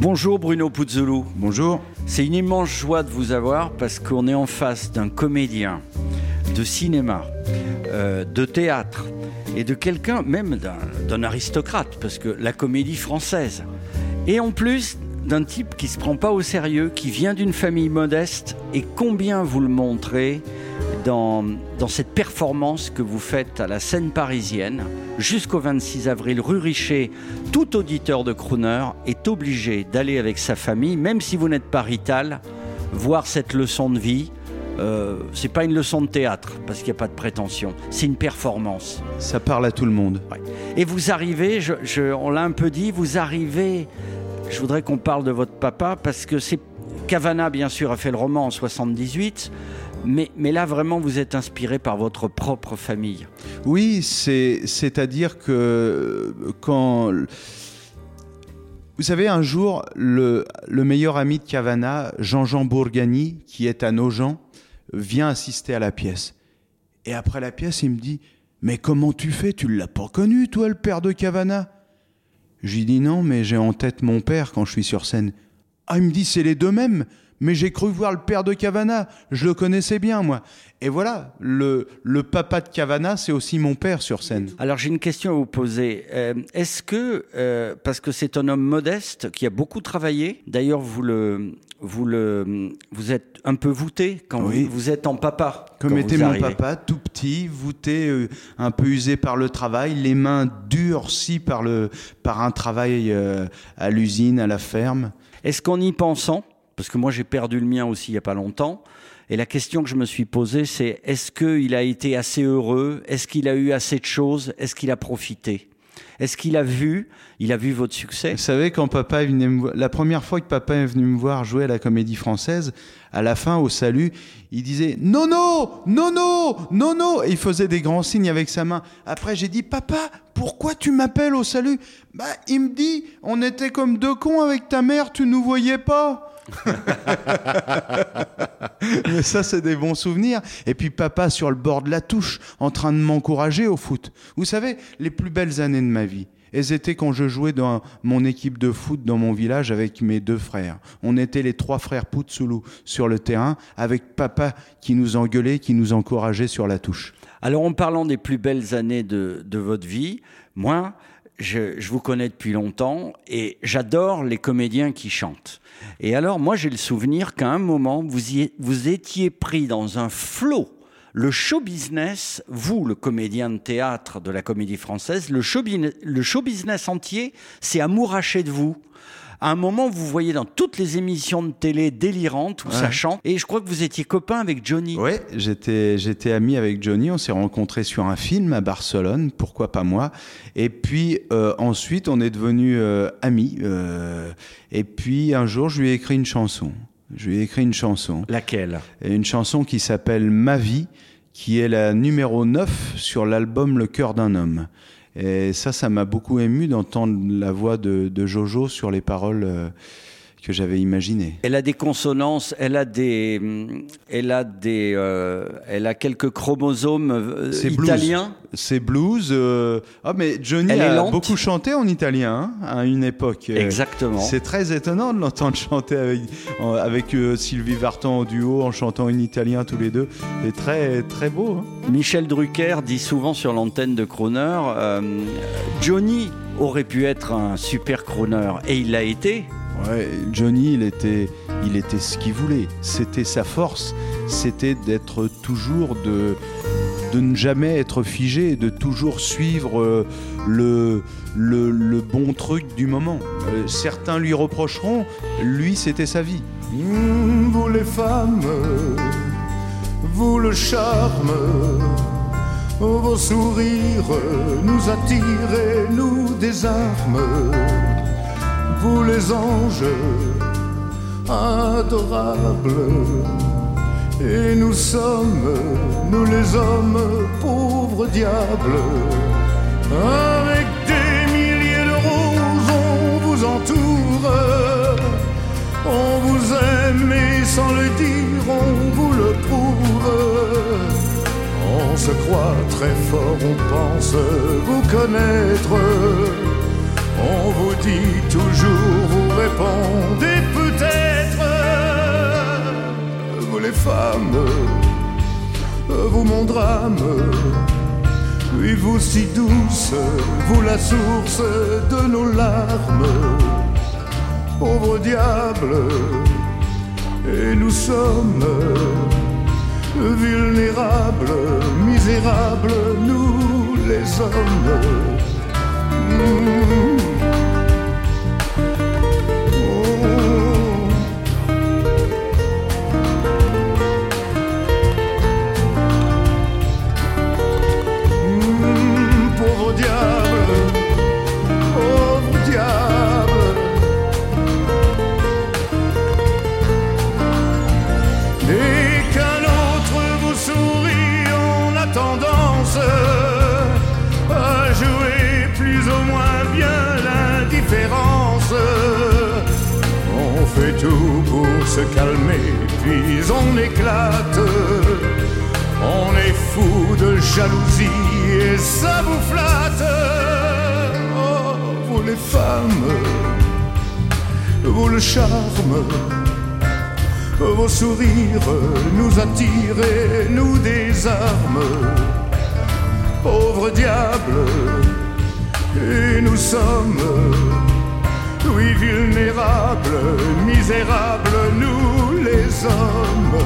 Bonjour Bruno Puzzolo. Bonjour. C'est une immense joie de vous avoir parce qu'on est en face d'un comédien de cinéma, euh, de théâtre et de quelqu'un, même d'un aristocrate, parce que la comédie française. Et en plus d'un type qui se prend pas au sérieux, qui vient d'une famille modeste, et combien vous le montrez dans, dans cette performance que vous faites à la scène parisienne jusqu'au 26 avril rue Richer. Tout auditeur de Crooner est obligé d'aller avec sa famille, même si vous n'êtes pas rital, voir cette leçon de vie. Euh, c'est pas une leçon de théâtre parce qu'il n'y a pas de prétention, c'est une performance. Ça parle à tout le monde. Ouais. Et vous arrivez, je, je, on l'a un peu dit, vous arrivez. Je voudrais qu'on parle de votre papa parce que c'est Cavana, bien sûr, a fait le roman en 78. Mais, là, vraiment, vous êtes inspiré par votre propre famille. Oui, c'est-à-dire que quand... Vous savez, un jour, le, le meilleur ami de Cavana, Jean-Jean Bourgani, qui est à Nogent, vient assister à la pièce. Et après la pièce, il me dit Mais comment tu fais? Tu l'as pas connu, toi, le père de Cavana? Je lui dis Non, mais j'ai en tête mon père quand je suis sur scène. Ah, il me dit C'est les deux mêmes mais j'ai cru voir le père de Cavana. Je le connaissais bien, moi. Et voilà, le, le papa de Cavana, c'est aussi mon père sur scène. Alors j'ai une question à vous poser. Euh, Est-ce que, euh, parce que c'est un homme modeste qui a beaucoup travaillé, d'ailleurs vous le, vous le, vous êtes un peu voûté quand oui. vous, vous, êtes en papa. Comme était mon papa, tout petit, voûté, euh, un peu usé par le travail, les mains durcies par le, par un travail à l'usine, à la ferme. Est-ce qu'en y pensant parce que moi j'ai perdu le mien aussi il n'y a pas longtemps. Et la question que je me suis posée, c'est est-ce qu'il a été assez heureux? Est-ce qu'il a eu assez de choses? Est-ce qu'il a profité? Est-ce qu'il a vu? Il a vu votre succès. Vous savez, quand papa est venu me la première fois que papa est venu me voir jouer à la Comédie Française, à la fin, au salut, il disait non non non non non non! Et il faisait des grands signes avec sa main. Après, j'ai dit papa, pourquoi tu m'appelles au salut? Bah, il me dit on était comme deux cons avec ta mère, tu nous voyais pas. Mais ça, c'est des bons souvenirs. Et puis papa sur le bord de la touche, en train de m'encourager au foot. Vous savez, les plus belles années de ma vie, elles étaient quand je jouais dans mon équipe de foot dans mon village avec mes deux frères. On était les trois frères Poutsoulou sur le terrain, avec papa qui nous engueulait, qui nous encourageait sur la touche. Alors, en parlant des plus belles années de, de votre vie, moi, je, je, vous connais depuis longtemps et j'adore les comédiens qui chantent. Et alors, moi, j'ai le souvenir qu'à un moment, vous, y, vous étiez pris dans un flot. Le show business, vous, le comédien de théâtre de la comédie française, le show, le show business entier, c'est amouraché de vous à un moment, vous voyez dans toutes les émissions de télé délirantes où ouais. ça chante. Et je crois que vous étiez copain avec Johnny. Oui, j'étais, j'étais ami avec Johnny. On s'est rencontrés sur un film à Barcelone. Pourquoi pas moi Et puis euh, ensuite, on est devenus euh, amis. Euh, et puis un jour, je lui ai écrit une chanson. Je lui ai écrit une chanson. Laquelle? Une chanson qui s'appelle Ma vie, qui est la numéro 9 sur l'album Le cœur d'un homme. Et ça, ça m'a beaucoup ému d'entendre la voix de, Jojo sur les paroles euh, que j'avais imaginées. Elle a des consonances, elle a des, elle a des, euh, elle a quelques chromosomes euh, italiens. C'est blues. Euh... Oh, mais Johnny elle a beaucoup chanté en italien hein, à une époque. Exactement. C'est très étonnant de l'entendre chanter avec, avec euh, Sylvie Vartan au duo en chantant en italien tous les deux. C'est très, très beau. Hein. Michel Drucker dit souvent sur l'antenne de Croner, Johnny aurait pu être un super crooner et il l'a été. Johnny, il était, il était ce qu'il voulait. C'était sa force. C'était d'être toujours de, de ne jamais être figé, de toujours suivre le, le, le bon truc du moment. Euh, certains lui reprocheront, lui, c'était sa vie. Mmh, vous les femmes, vous le charme, vos sourires nous attirent et nous désarment vous les anges adorables, Et nous sommes, nous les hommes, pauvres diables, avec des milliers de roses, on vous entoure. On vous aime et sans le dire, on vous le prouve. On se croit très fort, on pense vous connaître. On vous dit toujours, vous répondez peut-être. Vous les femmes, vous mon drame. Oui, vous si douce, vous la source de nos larmes. Pauvre diable, et nous sommes vulnérables, misérables, nous les hommes. Mmh. Fait tout pour se calmer, puis on éclate. On est fou de jalousie et ça vous flatte. Oh, vous les femmes, vous le charme. Vos sourires nous attirent et nous désarment. Pauvre diable, et nous sommes, oui, vulnérables, misérables, nous les hommes.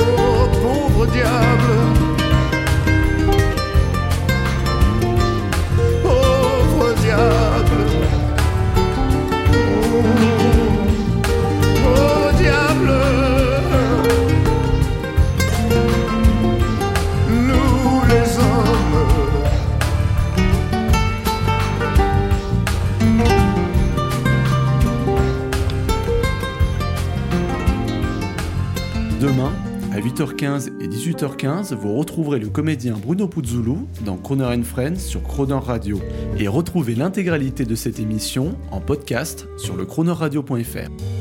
Oh, pauvre diable, Demain, à 8h15 et 18h15, vous retrouverez le comédien Bruno Puzzulu dans Croner Friends sur Croner Radio. Et retrouvez l'intégralité de cette émission en podcast sur le chronoradio.fr.